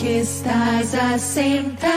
que estás assentado.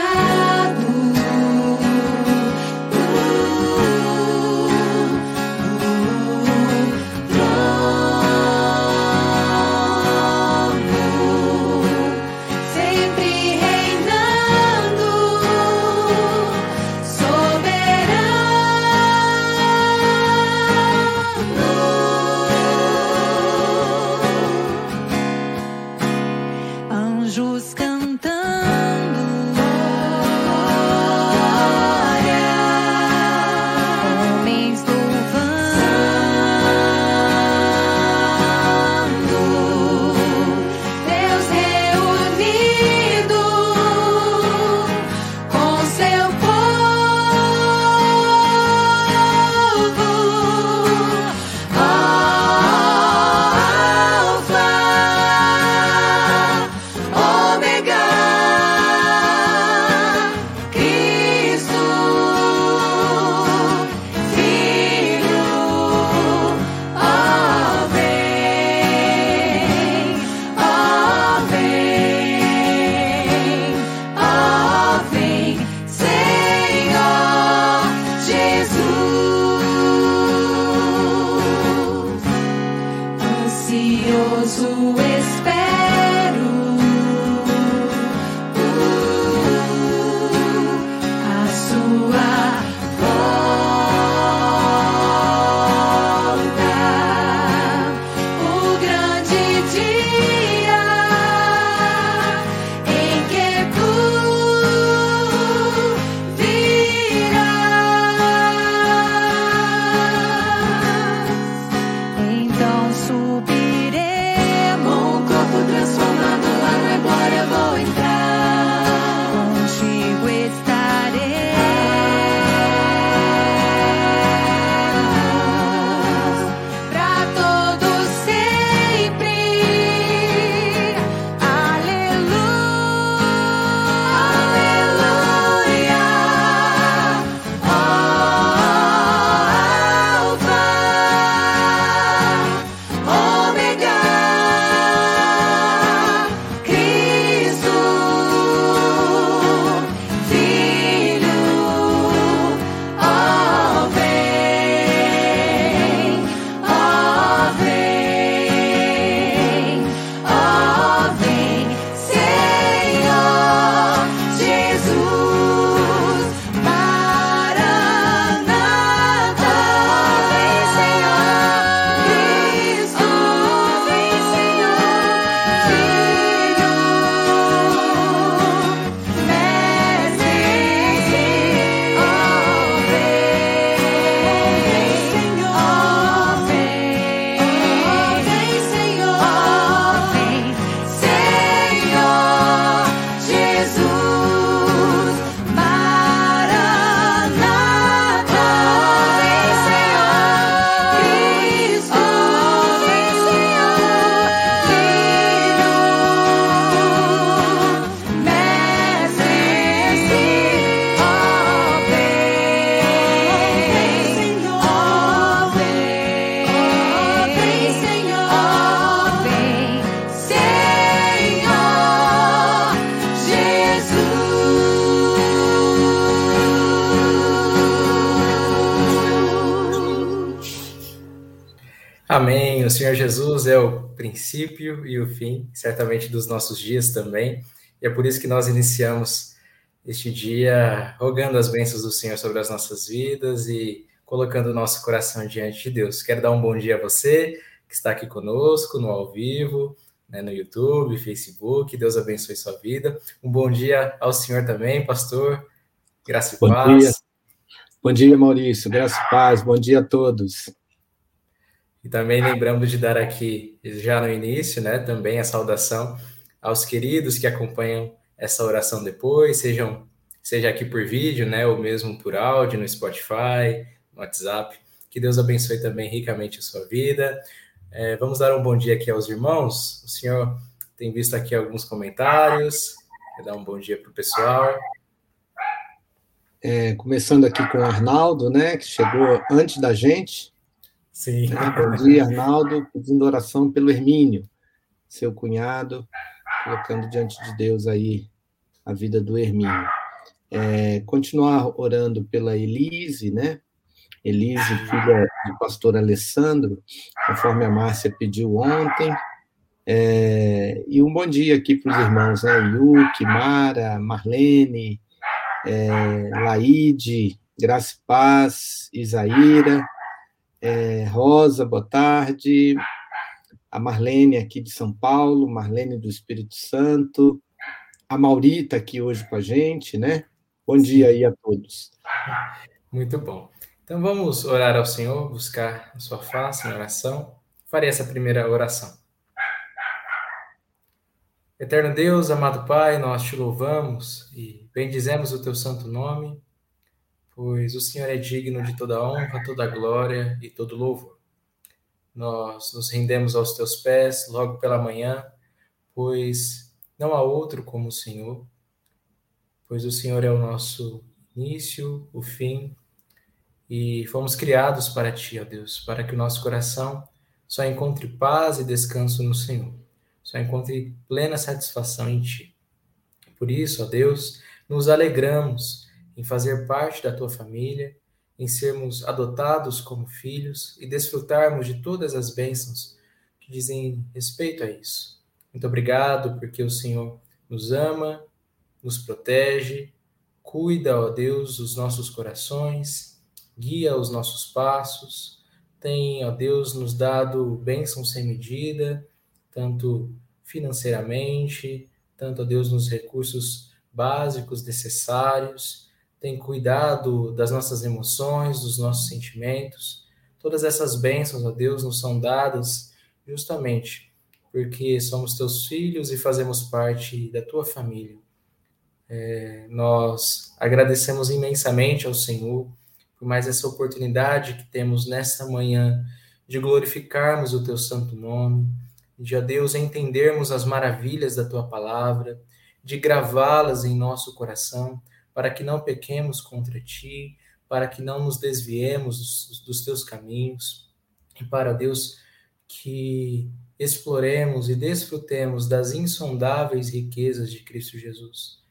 Amém. O Senhor Jesus é o princípio e o fim, certamente dos nossos dias também. E é por isso que nós iniciamos este dia rogando as bênçãos do Senhor sobre as nossas vidas e colocando o nosso coração diante de Deus. Quero dar um bom dia a você que está aqui conosco no ao vivo, né, no YouTube, Facebook. Deus abençoe sua vida. Um bom dia ao Senhor também, pastor. Graça e Bom paz. dia. Bom dia, Maurício. Graça e paz. Bom dia a todos. E também lembramos de dar aqui, já no início, né, também a saudação aos queridos que acompanham essa oração depois, sejam seja aqui por vídeo, né, ou mesmo por áudio no Spotify, no WhatsApp. Que Deus abençoe também ricamente a sua vida. É, vamos dar um bom dia aqui aos irmãos. O senhor tem visto aqui alguns comentários. Quer dar um bom dia para o pessoal. É, começando aqui com o Arnaldo, né, que chegou antes da gente. Sim. Bom dia, Arnaldo, pedindo oração pelo Hermínio, seu cunhado, colocando diante de Deus aí a vida do Hermínio. É, continuar orando pela Elise, né? Elise, filha do pastor Alessandro, conforme a Márcia pediu ontem. É, e um bom dia aqui para os irmãos, né? Yuki, Mara, Marlene, é, Laide, Graça e Paz, Isaíra, é, Rosa, boa tarde. A Marlene aqui de São Paulo, Marlene do Espírito Santo. A Maurita aqui hoje com a gente, né? Bom dia aí a todos. Muito bom. Então vamos orar ao Senhor, buscar a sua face em oração. Farei essa primeira oração. Eterno Deus, amado Pai, nós te louvamos e bendizemos o teu santo nome, pois o Senhor é digno de toda honra, toda glória e todo louvor. Nós nos rendemos aos teus pés logo pela manhã, pois não há outro como o Senhor, pois o Senhor é o nosso início, o fim, e fomos criados para ti, ó Deus, para que o nosso coração só encontre paz e descanso no Senhor só encontre plena satisfação em Ti. Por isso, ó Deus, nos alegramos em fazer parte da Tua família, em sermos adotados como filhos e desfrutarmos de todas as bênçãos que dizem respeito a isso. Muito obrigado porque o Senhor nos ama, nos protege, cuida, ó Deus, dos nossos corações, guia os nossos passos, tem, ó Deus, nos dado bênção sem medida, tanto financeiramente, tanto a Deus nos recursos básicos necessários, tem cuidado das nossas emoções, dos nossos sentimentos. Todas essas bênçãos, ó Deus, nos são dadas justamente porque somos teus filhos e fazemos parte da tua família. É, nós agradecemos imensamente ao Senhor por mais essa oportunidade que temos nesta manhã de glorificarmos o teu santo nome, de a Deus entendermos as maravilhas da tua palavra, de gravá-las em nosso coração, para que não pequemos contra ti, para que não nos desviemos dos, dos teus caminhos, e para Deus que exploremos e desfrutemos das insondáveis riquezas de Cristo Jesus.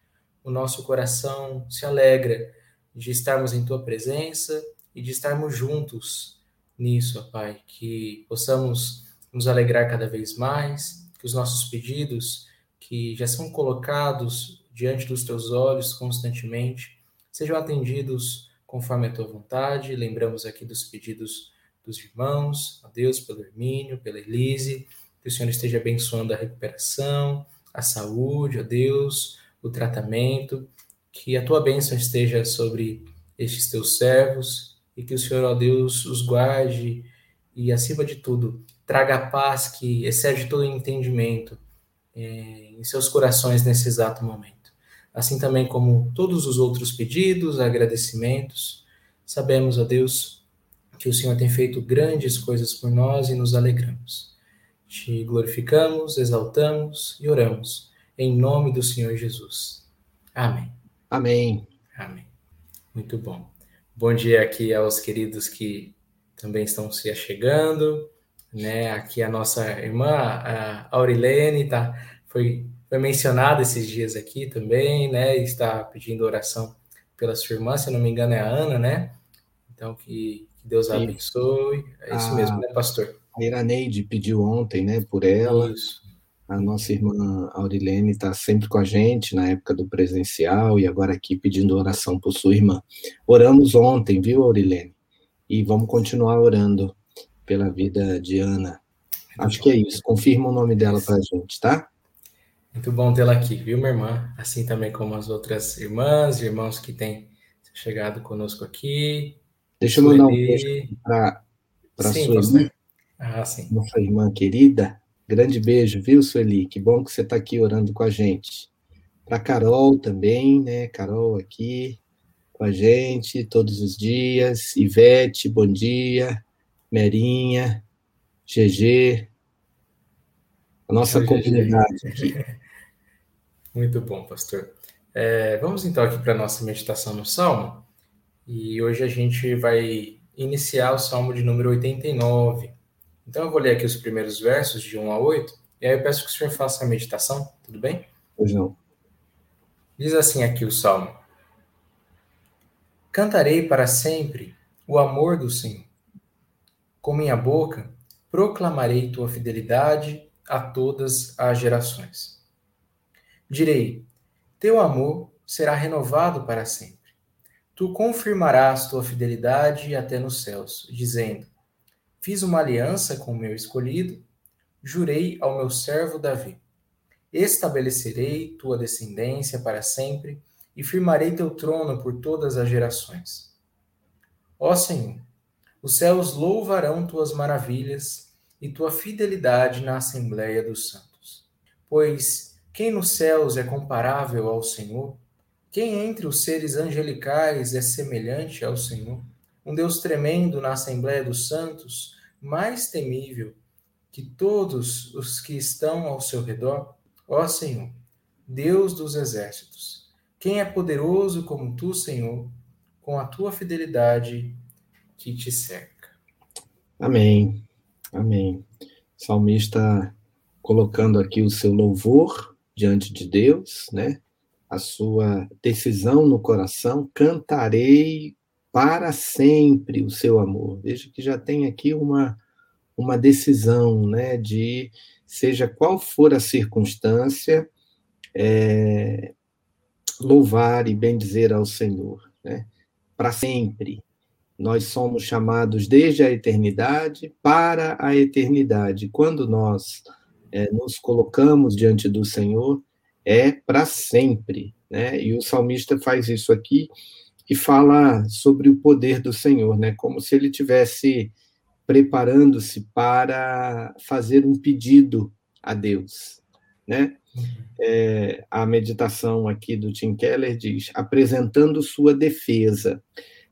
O nosso coração se alegra de estarmos em tua presença e de estarmos juntos nisso, Pai, que possamos nos alegrar cada vez mais, que os nossos pedidos, que já são colocados diante dos teus olhos constantemente, sejam atendidos conforme a tua vontade. Lembramos aqui dos pedidos dos irmãos, a Deus pelo Hermínio, pela Elise, que o Senhor esteja abençoando a recuperação, a saúde, a Deus, o tratamento, que a tua bênção esteja sobre estes teus servos e que o Senhor, ó Deus, os guarde e, acima de tudo, traga a paz que excede todo entendimento é, em seus corações nesse exato momento. Assim também como todos os outros pedidos, agradecimentos, sabemos, a Deus, que o Senhor tem feito grandes coisas por nós e nos alegramos. Te glorificamos, exaltamos e oramos em nome do Senhor Jesus. Amém. Amém. Amém. Muito bom. Bom dia aqui aos queridos que também estão se achegando né? Aqui a nossa irmã, a Aurilene, tá, foi, foi mencionada esses dias aqui também, né? Está pedindo oração pela sua irmã, se não me engano é a Ana, né? Então que, que Deus a abençoe. É isso a, mesmo, né, pastor? A Iraneide pediu ontem, né, por ela. Isso. A nossa irmã Aurilene está sempre com a gente na época do presencial e agora aqui pedindo oração por sua irmã. Oramos ontem, viu, Aurilene? E vamos continuar orando pela vida de Ana. Acho que é isso. Confirma o nome dela para a gente, tá? Muito bom tê-la aqui, viu, minha irmã? Assim também como as outras irmãs e irmãos que têm chegado conosco aqui. Deixa eu mandar um beijo para sua irmã. Ah, sim. Nossa irmã querida. Grande beijo, viu, Sueli? Que bom que você está aqui orando com a gente. Para Carol também, né? Carol aqui com a gente todos os dias. Ivete, bom dia. Merinha, GG, a nossa comunidade aqui. Muito bom, pastor. É, vamos então aqui para a nossa meditação no Salmo. E hoje a gente vai iniciar o Salmo de número 89. Então eu vou ler aqui os primeiros versos, de 1 a 8, E aí eu peço que o senhor faça a meditação, tudo bem? Pois não. Diz assim aqui o salmo: Cantarei para sempre o amor do Senhor. Com minha boca proclamarei tua fidelidade a todas as gerações. Direi: Teu amor será renovado para sempre. Tu confirmarás tua fidelidade até nos céus, dizendo: Fiz uma aliança com o meu escolhido, jurei ao meu servo Davi. Estabelecerei tua descendência para sempre e firmarei teu trono por todas as gerações. Ó Senhor, os céus louvarão tuas maravilhas e tua fidelidade na Assembleia dos Santos. Pois quem nos céus é comparável ao Senhor? Quem entre os seres angelicais é semelhante ao Senhor? Um Deus tremendo na Assembleia dos Santos, mais temível que todos os que estão ao seu redor? Ó Senhor, Deus dos exércitos, quem é poderoso como tu, Senhor, com a tua fidelidade que te cerca? Amém. Amém. Salmista colocando aqui o seu louvor diante de Deus, né? A sua decisão no coração, cantarei para sempre o seu amor. Veja que já tem aqui uma uma decisão, né, de seja qual for a circunstância, é, louvar e bendizer ao Senhor, né, para sempre, nós somos chamados desde a eternidade para a eternidade. Quando nós é, nos colocamos diante do Senhor, é para sempre. Né? E o salmista faz isso aqui e fala sobre o poder do Senhor, né? como se ele tivesse preparando-se para fazer um pedido a Deus. Né? É, a meditação aqui do Tim Keller diz: apresentando sua defesa.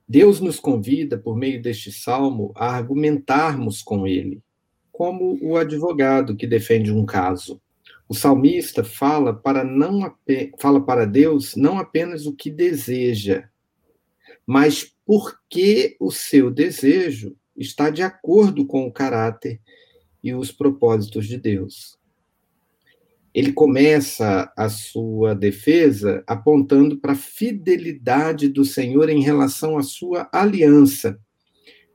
Deus nos convida, por meio deste salmo, a argumentarmos com ele, como o advogado que defende um caso. O salmista fala para, não, fala para Deus não apenas o que deseja, mas porque o seu desejo está de acordo com o caráter e os propósitos de Deus ele começa a sua defesa apontando para a fidelidade do Senhor em relação à sua aliança.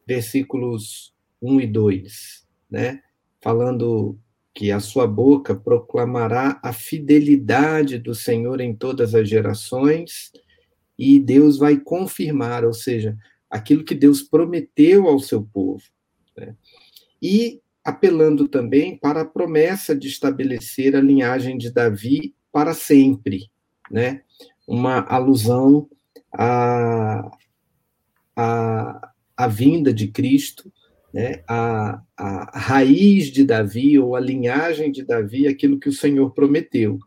Versículos 1 e 2, né? Falando que a sua boca proclamará a fidelidade do Senhor em todas as gerações, e Deus vai confirmar, ou seja, aquilo que Deus prometeu ao seu povo. Né? E apelando também para a promessa de estabelecer a linhagem de Davi para sempre, né? Uma alusão à, à, à vinda de Cristo, né? A, a raiz de Davi ou a linhagem de Davi, aquilo que o Senhor prometeu.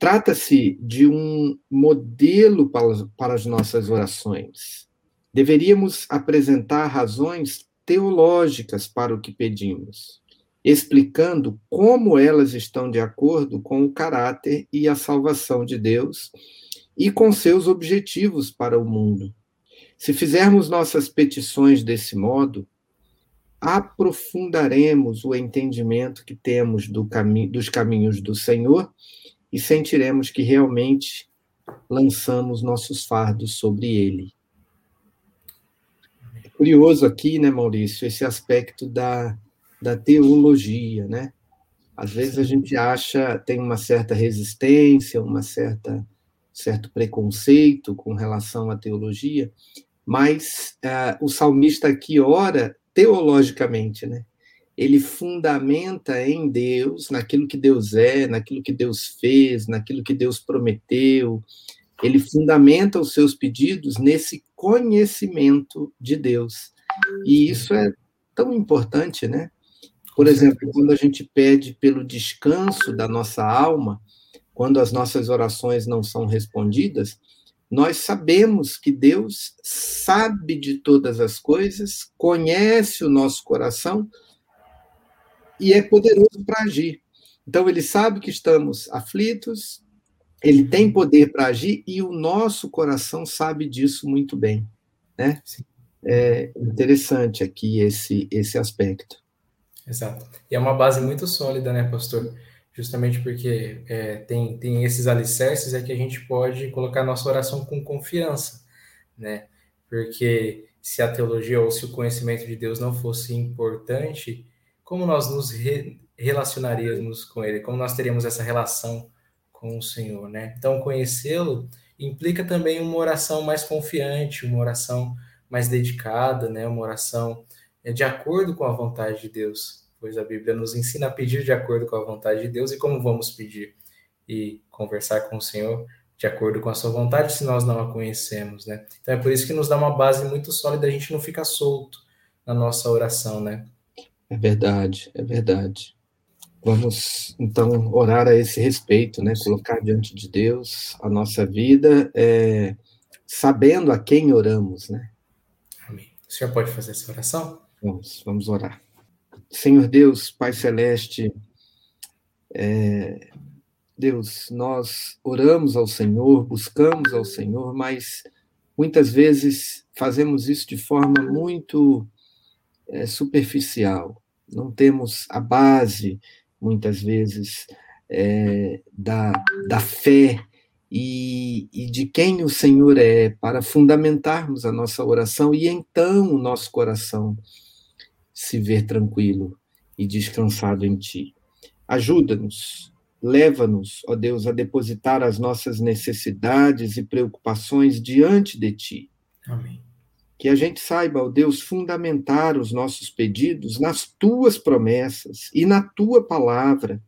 Trata-se de um modelo para, para as nossas orações. Deveríamos apresentar razões teológicas para o que pedimos, explicando como elas estão de acordo com o caráter e a salvação de Deus e com seus objetivos para o mundo. Se fizermos nossas petições desse modo, aprofundaremos o entendimento que temos do cami dos caminhos do Senhor e sentiremos que realmente lançamos nossos fardos sobre ele curioso aqui, né, Maurício, esse aspecto da, da teologia, né? Às vezes a gente acha, tem uma certa resistência, uma certa certo preconceito com relação à teologia, mas uh, o salmista aqui ora teologicamente, né? Ele fundamenta em Deus, naquilo que Deus é, naquilo que Deus fez, naquilo que Deus prometeu, ele fundamenta os seus pedidos nesse conhecimento de Deus. E isso é tão importante, né? Por exemplo, quando a gente pede pelo descanso da nossa alma, quando as nossas orações não são respondidas, nós sabemos que Deus sabe de todas as coisas, conhece o nosso coração e é poderoso para agir. Então, ele sabe que estamos aflitos, ele tem poder para agir e o nosso coração sabe disso muito bem, né? É interessante aqui esse esse aspecto. Exato. E é uma base muito sólida, né, pastor? Justamente porque é, tem, tem esses alicerces é que a gente pode colocar nossa oração com confiança, né? Porque se a teologia ou se o conhecimento de Deus não fosse importante, como nós nos re relacionaríamos com Ele? Como nós teríamos essa relação com o Senhor, né? Então, conhecê-lo implica também uma oração mais confiante, uma oração mais dedicada, né? Uma oração é, de acordo com a vontade de Deus, pois a Bíblia nos ensina a pedir de acordo com a vontade de Deus e como vamos pedir e conversar com o Senhor de acordo com a sua vontade se nós não a conhecemos, né? Então é por isso que nos dá uma base muito sólida, a gente não fica solto na nossa oração, né? É verdade, é verdade. Vamos então orar a esse respeito, né? Colocar diante de Deus a nossa vida, é, sabendo a quem oramos, né? Amém. O senhor pode fazer essa oração? Vamos, vamos orar. Senhor Deus, Pai Celeste, é, Deus, nós oramos ao Senhor, buscamos ao Senhor, mas muitas vezes fazemos isso de forma muito é, superficial. Não temos a base, muitas vezes, é, da, da fé e, e, de quem o Senhor é, para fundamentarmos a nossa oração e então o nosso coração se ver tranquilo e descansado em Ti. Ajuda-nos Leva-nos, ó Deus, a depositar as nossas necessidades e preocupações diante de Ti. Amém. Que a gente saiba, ó Deus, fundamentar os nossos pedidos nas Tuas promessas e na Tua palavra.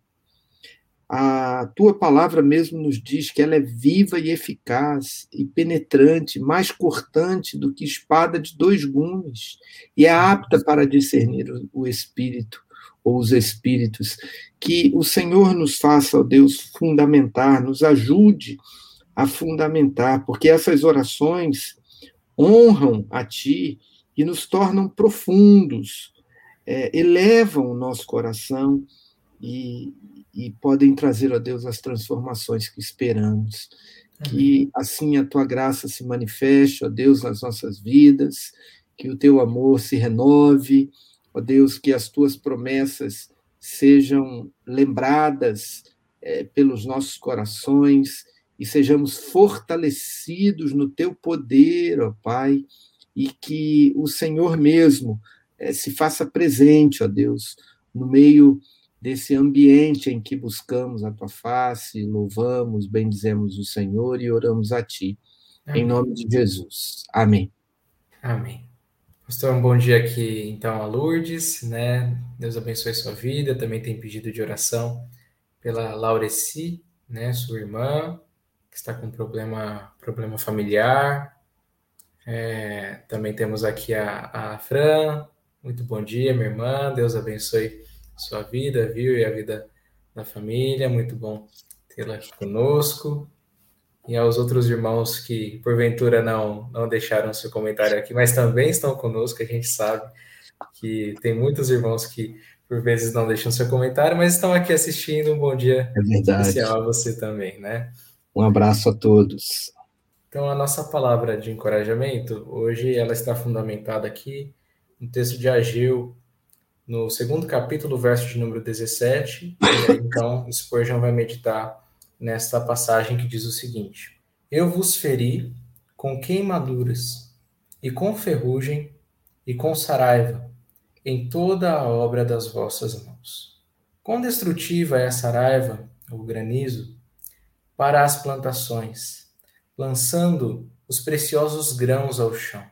A Tua palavra mesmo nos diz que ela é viva e eficaz e penetrante, mais cortante do que espada de dois gumes, e é apta para discernir o espírito ou os espíritos. Que o Senhor nos faça, ó Deus, fundamentar, nos ajude a fundamentar, porque essas orações honram a Ti e nos tornam profundos, é, elevam o nosso coração e, e podem trazer, a Deus, as transformações que esperamos. Que assim a tua graça se manifeste, ó Deus, nas nossas vidas, que o teu amor se renove, Ó Deus, que as tuas promessas sejam lembradas é, pelos nossos corações e sejamos fortalecidos no teu poder, ó Pai, e que o Senhor mesmo é, se faça presente, ó Deus, no meio desse ambiente em que buscamos a tua face, louvamos, bendizemos o Senhor e oramos a ti. Amém. Em nome de Jesus. Amém. Amém. Pastor, um bom dia aqui, então, a Lourdes, né? Deus abençoe sua vida. Também tem pedido de oração pela Laureci, né? Sua irmã, que está com problema, problema familiar. É, também temos aqui a, a Fran. Muito bom dia, minha irmã. Deus abençoe sua vida, viu? E a vida da família. Muito bom tê-la aqui conosco e aos outros irmãos que porventura não não deixaram seu comentário aqui, mas também estão conosco, a gente sabe que tem muitos irmãos que por vezes não deixam seu comentário, mas estão aqui assistindo. Um bom dia é especial a você também, né? Um abraço a todos. Então, a nossa palavra de encorajamento, hoje ela está fundamentada aqui no texto de Ageu, no segundo capítulo, verso de número 17, e aí, então Spurgeon vai meditar nesta passagem que diz o seguinte: Eu vos feri com queimaduras, e com ferrugem, e com saraiva, em toda a obra das vossas mãos. Quão destrutiva é a saraiva, o granizo, para as plantações, lançando os preciosos grãos ao chão.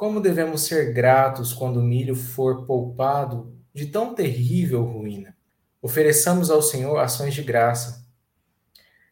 Como devemos ser gratos quando o milho for poupado de tão terrível ruína? Ofereçamos ao Senhor ações de graça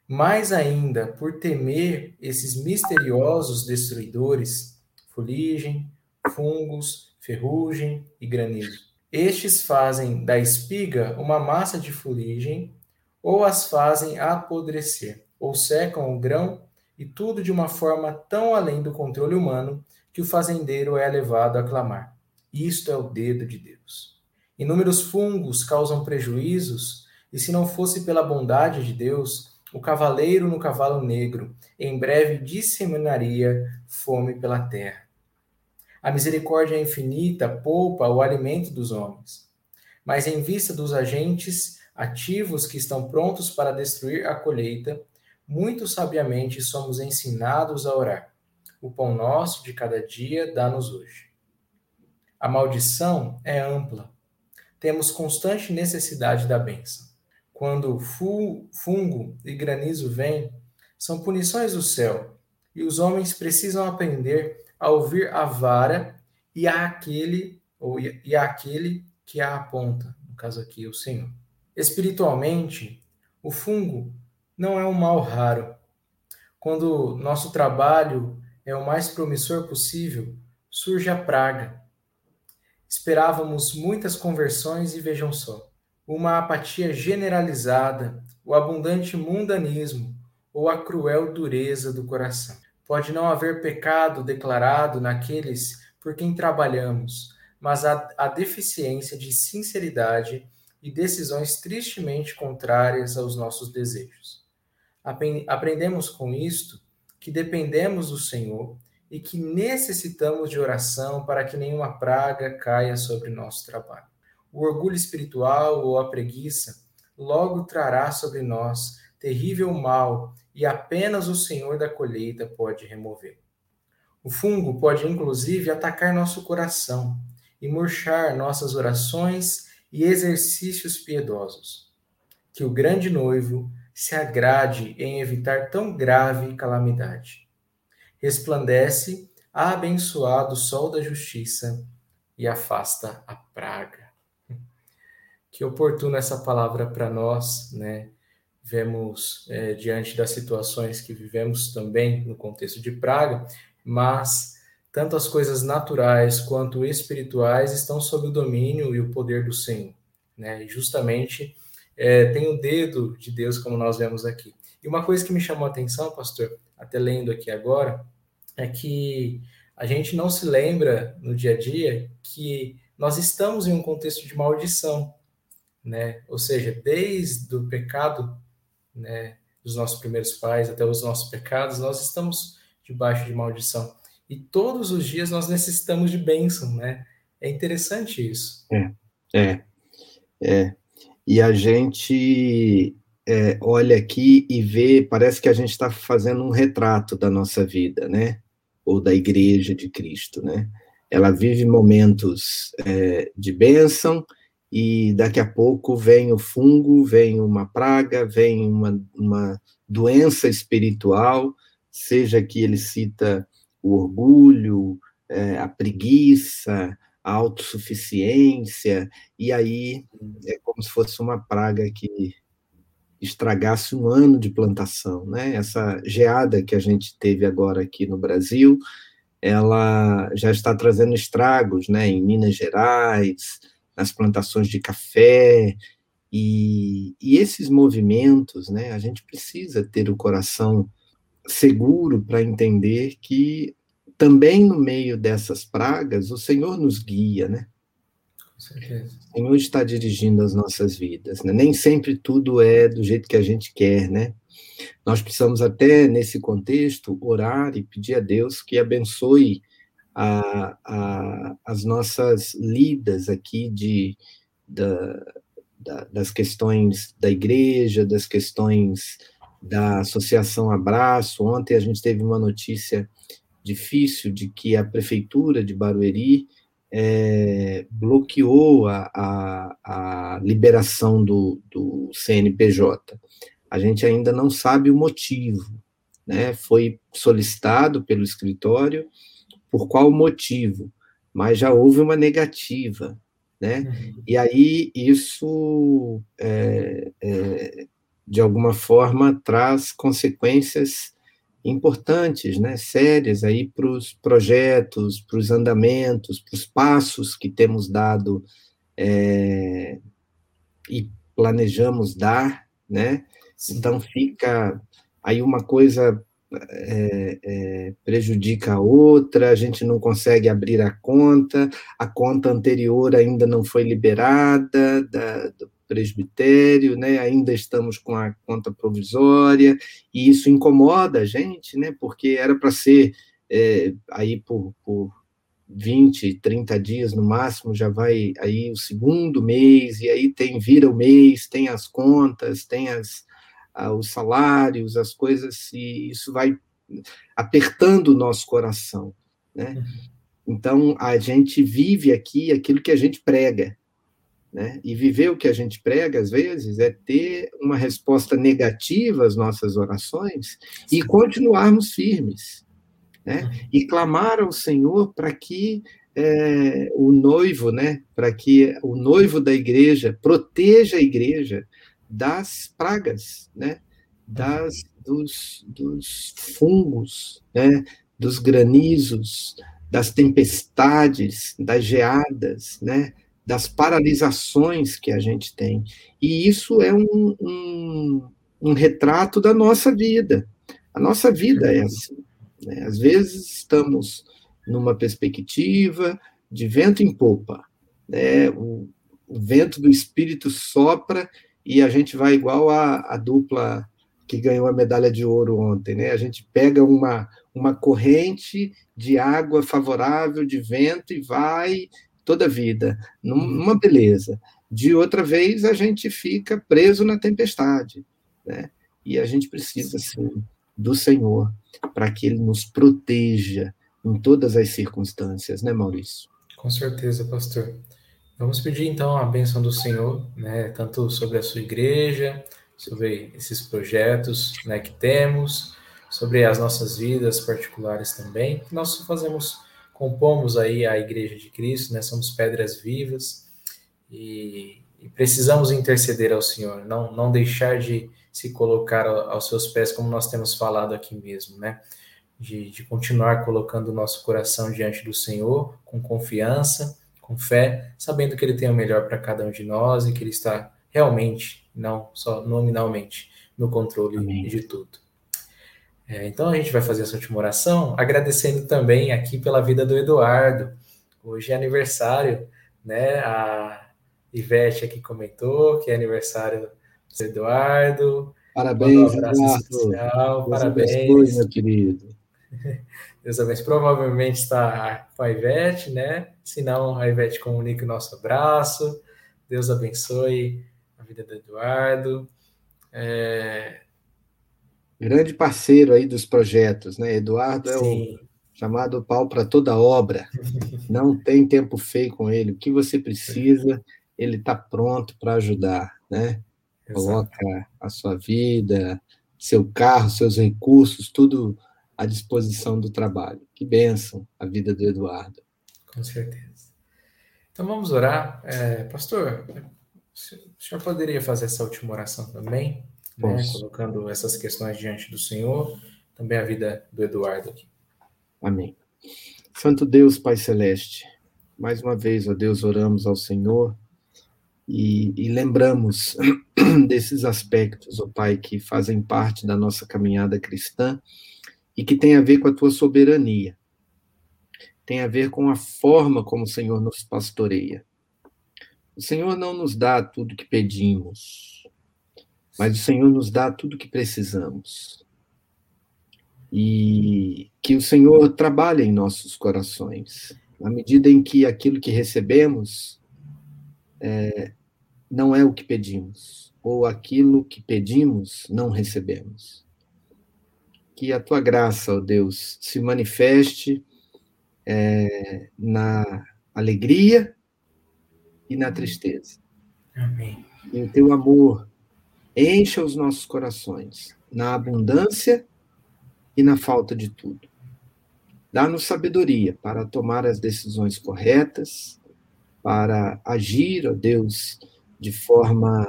mais ainda por temer esses misteriosos destruidores, fuligem, fungos, ferrugem e granizo. Estes fazem da espiga uma massa de fuligem, ou as fazem apodrecer, ou secam o grão, e tudo de uma forma tão além do controle humano que o fazendeiro é levado a clamar: Isto é o dedo de Deus. Inúmeros fungos causam prejuízos, e se não fosse pela bondade de Deus, o cavaleiro no cavalo negro, em breve disseminaria fome pela terra. A misericórdia infinita poupa o alimento dos homens. mas em vista dos agentes ativos que estão prontos para destruir a colheita, muito sabiamente somos ensinados a orar. O pão nosso de cada dia dá-nos hoje. A maldição é ampla. Temos constante necessidade da bênção. Quando fungo e granizo vêm, são punições do céu, e os homens precisam aprender a ouvir a vara e a aquele ou e aquele que a aponta, no caso aqui o Senhor. Espiritualmente, o fungo não é um mal raro. Quando nosso trabalho é o mais promissor possível, surge a praga. Esperávamos muitas conversões e vejam só, uma apatia generalizada, o abundante mundanismo ou a cruel dureza do coração. Pode não haver pecado declarado naqueles por quem trabalhamos, mas a, a deficiência de sinceridade e decisões tristemente contrárias aos nossos desejos. Aprendemos com isto que dependemos do Senhor e que necessitamos de oração para que nenhuma praga caia sobre nosso trabalho. O orgulho espiritual ou a preguiça logo trará sobre nós terrível mal e apenas o Senhor da colheita pode remover. O fungo pode inclusive atacar nosso coração e murchar nossas orações e exercícios piedosos. Que o grande noivo se agrade em evitar tão grave calamidade. Resplandece abençoado sol da justiça e afasta a praga. Que oportuna essa palavra para nós, né? Vemos é, diante das situações que vivemos também no contexto de praga, mas tanto as coisas naturais quanto espirituais estão sob o domínio e o poder do Senhor, né? E justamente é, tem o dedo de Deus, como nós vemos aqui. E uma coisa que me chamou a atenção, pastor, até lendo aqui agora, é que a gente não se lembra no dia a dia que nós estamos em um contexto de maldição, né? Ou seja, desde o pecado, né, dos nossos primeiros pais até os nossos pecados, nós estamos debaixo de maldição. E todos os dias nós necessitamos de bênção, né? É interessante isso. É, é, é. E a gente é, olha aqui e vê, parece que a gente está fazendo um retrato da nossa vida, né? Ou da Igreja de Cristo, né? Ela vive momentos é, de bênção e daqui a pouco vem o fungo, vem uma praga, vem uma, uma doença espiritual, seja que ele cita o orgulho, é, a preguiça, autossuficiência, e aí é como se fosse uma praga que estragasse um ano de plantação, né? Essa geada que a gente teve agora aqui no Brasil, ela já está trazendo estragos, né? Em Minas Gerais, nas plantações de café, e, e esses movimentos, né? A gente precisa ter o coração seguro para entender que também no meio dessas pragas o Senhor nos guia, né? Com certeza. O Senhor está dirigindo as nossas vidas, né? Nem sempre tudo é do jeito que a gente quer, né? Nós precisamos até nesse contexto orar e pedir a Deus que abençoe a, a, as nossas lidas aqui de da, da, das questões da igreja, das questões da Associação Abraço. Ontem a gente teve uma notícia difícil de que a prefeitura de Barueri é, bloqueou a, a, a liberação do, do, CNPJ. A gente ainda não sabe o motivo, né? Foi solicitado pelo escritório por qual motivo, mas já houve uma negativa, né? Uhum. E aí isso é, é, de alguma forma, traz consequências importantes, né, sérias aí para os projetos, para os andamentos, para os passos que temos dado é, e planejamos dar, né? Então fica aí uma coisa é, é, prejudica a outra, a gente não consegue abrir a conta, a conta anterior ainda não foi liberada da, do presbitério, né? ainda estamos com a conta provisória, e isso incomoda a gente, né? porque era para ser, é, aí por, por 20, 30 dias no máximo, já vai aí o segundo mês, e aí tem, vira o mês, tem as contas, tem as, os salários, as coisas, e isso vai apertando o nosso coração, né? Uhum. Então, a gente vive aqui aquilo que a gente prega, né? E viver o que a gente prega, às vezes, é ter uma resposta negativa às nossas orações e continuarmos firmes, né? E clamar ao Senhor para que é, o noivo, né? Para que o noivo da igreja proteja a igreja das pragas, né? Das, dos, dos fungos, né? Dos granizos, das tempestades, das geadas, né? Das paralisações que a gente tem. E isso é um, um, um retrato da nossa vida. A nossa vida é assim. Né? Às vezes estamos numa perspectiva de vento em popa. Né? O, o vento do espírito sopra e a gente vai igual a, a dupla que ganhou a medalha de ouro ontem, né? A gente pega uma, uma corrente de água favorável, de vento, e vai toda a vida, numa uhum. beleza. De outra vez, a gente fica preso na tempestade, né? E a gente precisa, sim, do Senhor para que Ele nos proteja em todas as circunstâncias, né, Maurício? Com certeza, pastor. Vamos pedir então a bênção do Senhor, né, tanto sobre a sua igreja, sobre esses projetos né, que temos, sobre as nossas vidas particulares também. Nós fazemos compomos aí a Igreja de Cristo, né? Somos pedras vivas e, e precisamos interceder ao Senhor, não, não deixar de se colocar aos seus pés, como nós temos falado aqui mesmo, né? De, de continuar colocando o nosso coração diante do Senhor com confiança, com fé, sabendo que Ele tem o melhor para cada um de nós e que Ele está realmente, não só nominalmente, no controle Amém. de tudo. É, então a gente vai fazer essa última oração, agradecendo também aqui pela vida do Eduardo. Hoje é aniversário, né? A Ivete aqui comentou que é aniversário do Eduardo. Parabéns, um Eduardo. Deus Parabéns. Abençoe, meu querido. Deus abençoe. Provavelmente está com a Ivete, né? Se não, a Ivete comunica o nosso abraço. Deus abençoe a vida do Eduardo. É, grande parceiro aí dos projetos, né? Eduardo é o chamado pau para toda obra. Não tem tempo feio com ele. O que você precisa, ele está pronto para ajudar, né? Coloca a sua vida, seu carro, seus recursos, tudo à disposição do trabalho. Que bênção a vida do Eduardo. Com certeza. Então vamos orar. É, pastor, o senhor poderia fazer essa última oração também? Né, colocando essas questões diante do Senhor, também a vida do Eduardo aqui. Amém. Santo Deus, Pai Celeste, mais uma vez, ó Deus, oramos ao Senhor e, e lembramos desses aspectos, ó Pai, que fazem parte da nossa caminhada cristã e que tem a ver com a tua soberania, tem a ver com a forma como o Senhor nos pastoreia. O Senhor não nos dá tudo que pedimos, mas o Senhor nos dá tudo o que precisamos. E que o Senhor trabalhe em nossos corações, na medida em que aquilo que recebemos é, não é o que pedimos, ou aquilo que pedimos não recebemos. Que a tua graça, ó Deus, se manifeste é, na alegria e na tristeza. Amém. E o teu amor encha os nossos corações na abundância e na falta de tudo. Dá-nos sabedoria para tomar as decisões corretas, para agir, ó Deus, de forma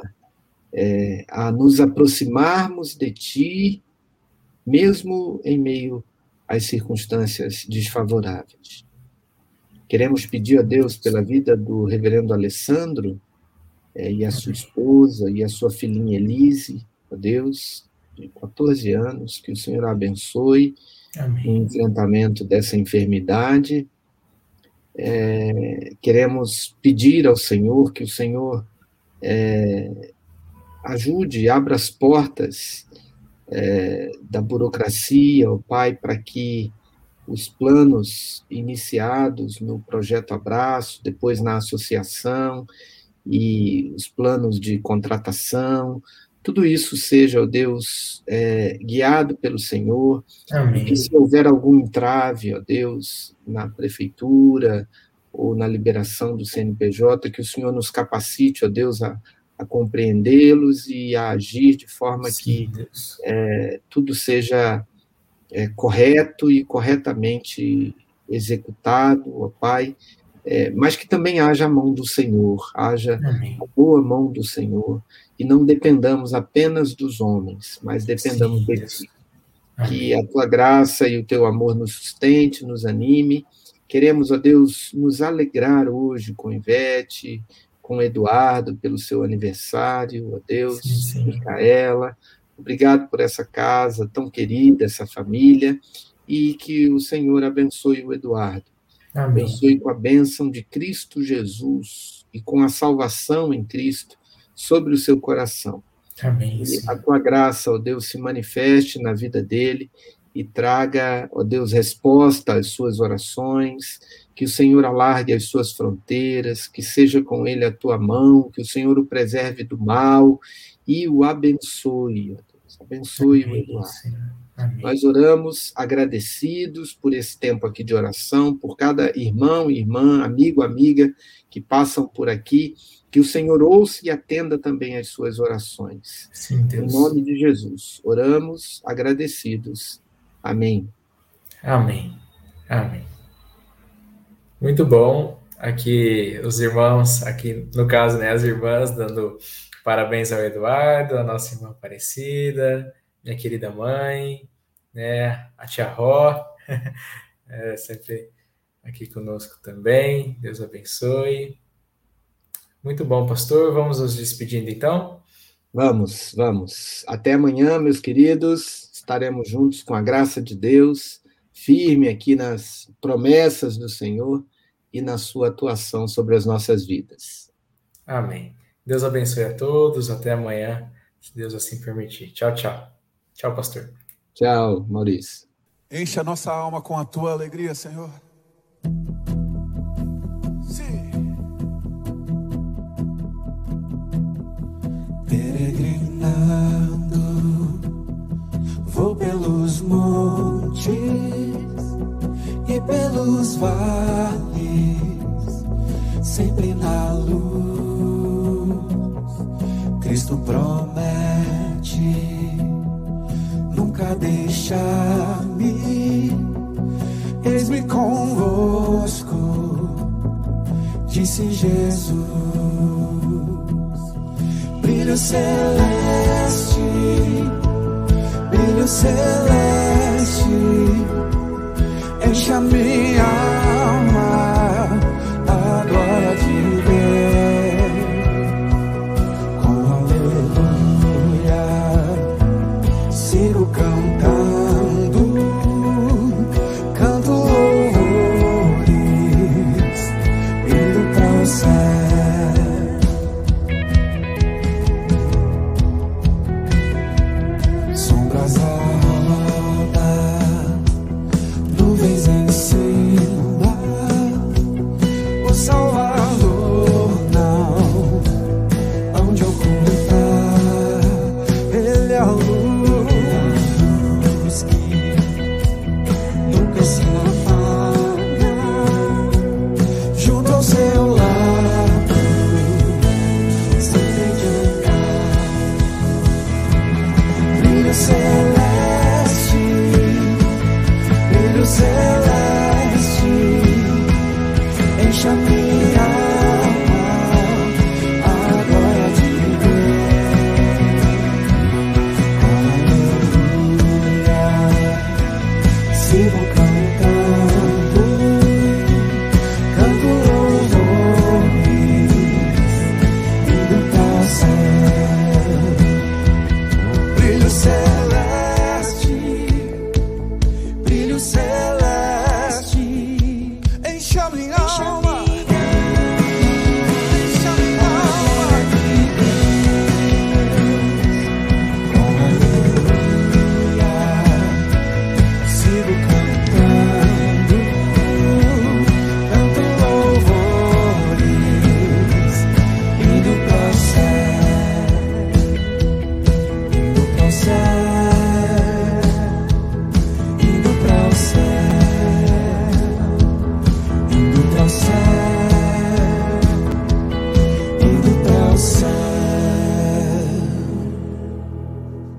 é, a nos aproximarmos de Ti, mesmo em meio às circunstâncias desfavoráveis. Queremos pedir a Deus pela vida do reverendo Alessandro, é, e a sua esposa e a sua filhinha Elise, ó Deus, de 14 anos, que o Senhor a abençoe Amém. no enfrentamento dessa enfermidade. É, queremos pedir ao Senhor que o Senhor é, ajude, abra as portas é, da burocracia, o Pai, para que os planos iniciados no projeto Abraço, depois na associação e os planos de contratação, tudo isso seja, ó Deus, é, guiado pelo Senhor. Amém. Que se houver algum entrave, ó Deus, na prefeitura ou na liberação do CNPJ, que o Senhor nos capacite, ó Deus, a, a compreendê-los e a agir de forma Sim, que é, tudo seja é, correto e corretamente executado, ó Pai, é, mas que também haja a mão do Senhor, haja Amém. a boa mão do Senhor, e não dependamos apenas dos homens, mas dependamos Sim, de. Ti. Que a Tua graça e o Teu amor nos sustente, nos anime. Queremos, ó Deus, nos alegrar hoje com Ivete, com Eduardo, pelo seu aniversário, ó Deus, Sim, sim. Micaela. Obrigado por essa casa tão querida, essa família, e que o Senhor abençoe o Eduardo. Amém. Abençoe com a bênção de Cristo Jesus e com a salvação em Cristo sobre o seu coração. Amém. E a tua graça, ó Deus, se manifeste na vida dele e traga, ó Deus, resposta às suas orações, que o Senhor alargue as suas fronteiras, que seja com ele a tua mão, que o Senhor o preserve do mal e o abençoe, ó Deus. Abençoe o Amém, Eduardo. Senhor. Amém. Nós oramos agradecidos por esse tempo aqui de oração, por cada irmão, irmã, amigo, amiga que passam por aqui, que o Senhor ouça e atenda também as suas orações. Sim, Em Deus. nome de Jesus, oramos agradecidos. Amém. Amém. Amém. Muito bom. Aqui os irmãos, aqui no caso, né, as irmãs dando parabéns ao Eduardo, a nossa irmã Aparecida, minha querida mãe, né, a tia Ró, é, sempre aqui conosco também. Deus abençoe. Muito bom, pastor. Vamos nos despedindo então. Vamos, vamos. Até amanhã, meus queridos. Estaremos juntos com a graça de Deus, firme aqui nas promessas do Senhor e na sua atuação sobre as nossas vidas. Amém. Deus abençoe a todos. Até amanhã, se Deus assim permitir. Tchau, tchau. Tchau, pastor. Tchau, Maurício. Enche a nossa alma com a tua alegria, Senhor. Sim. Peregrinando, vou pelos montes e pelos vales, nunca deixar-me. Eis-me convosco, disse Jesus brilho celeste, brilho celeste,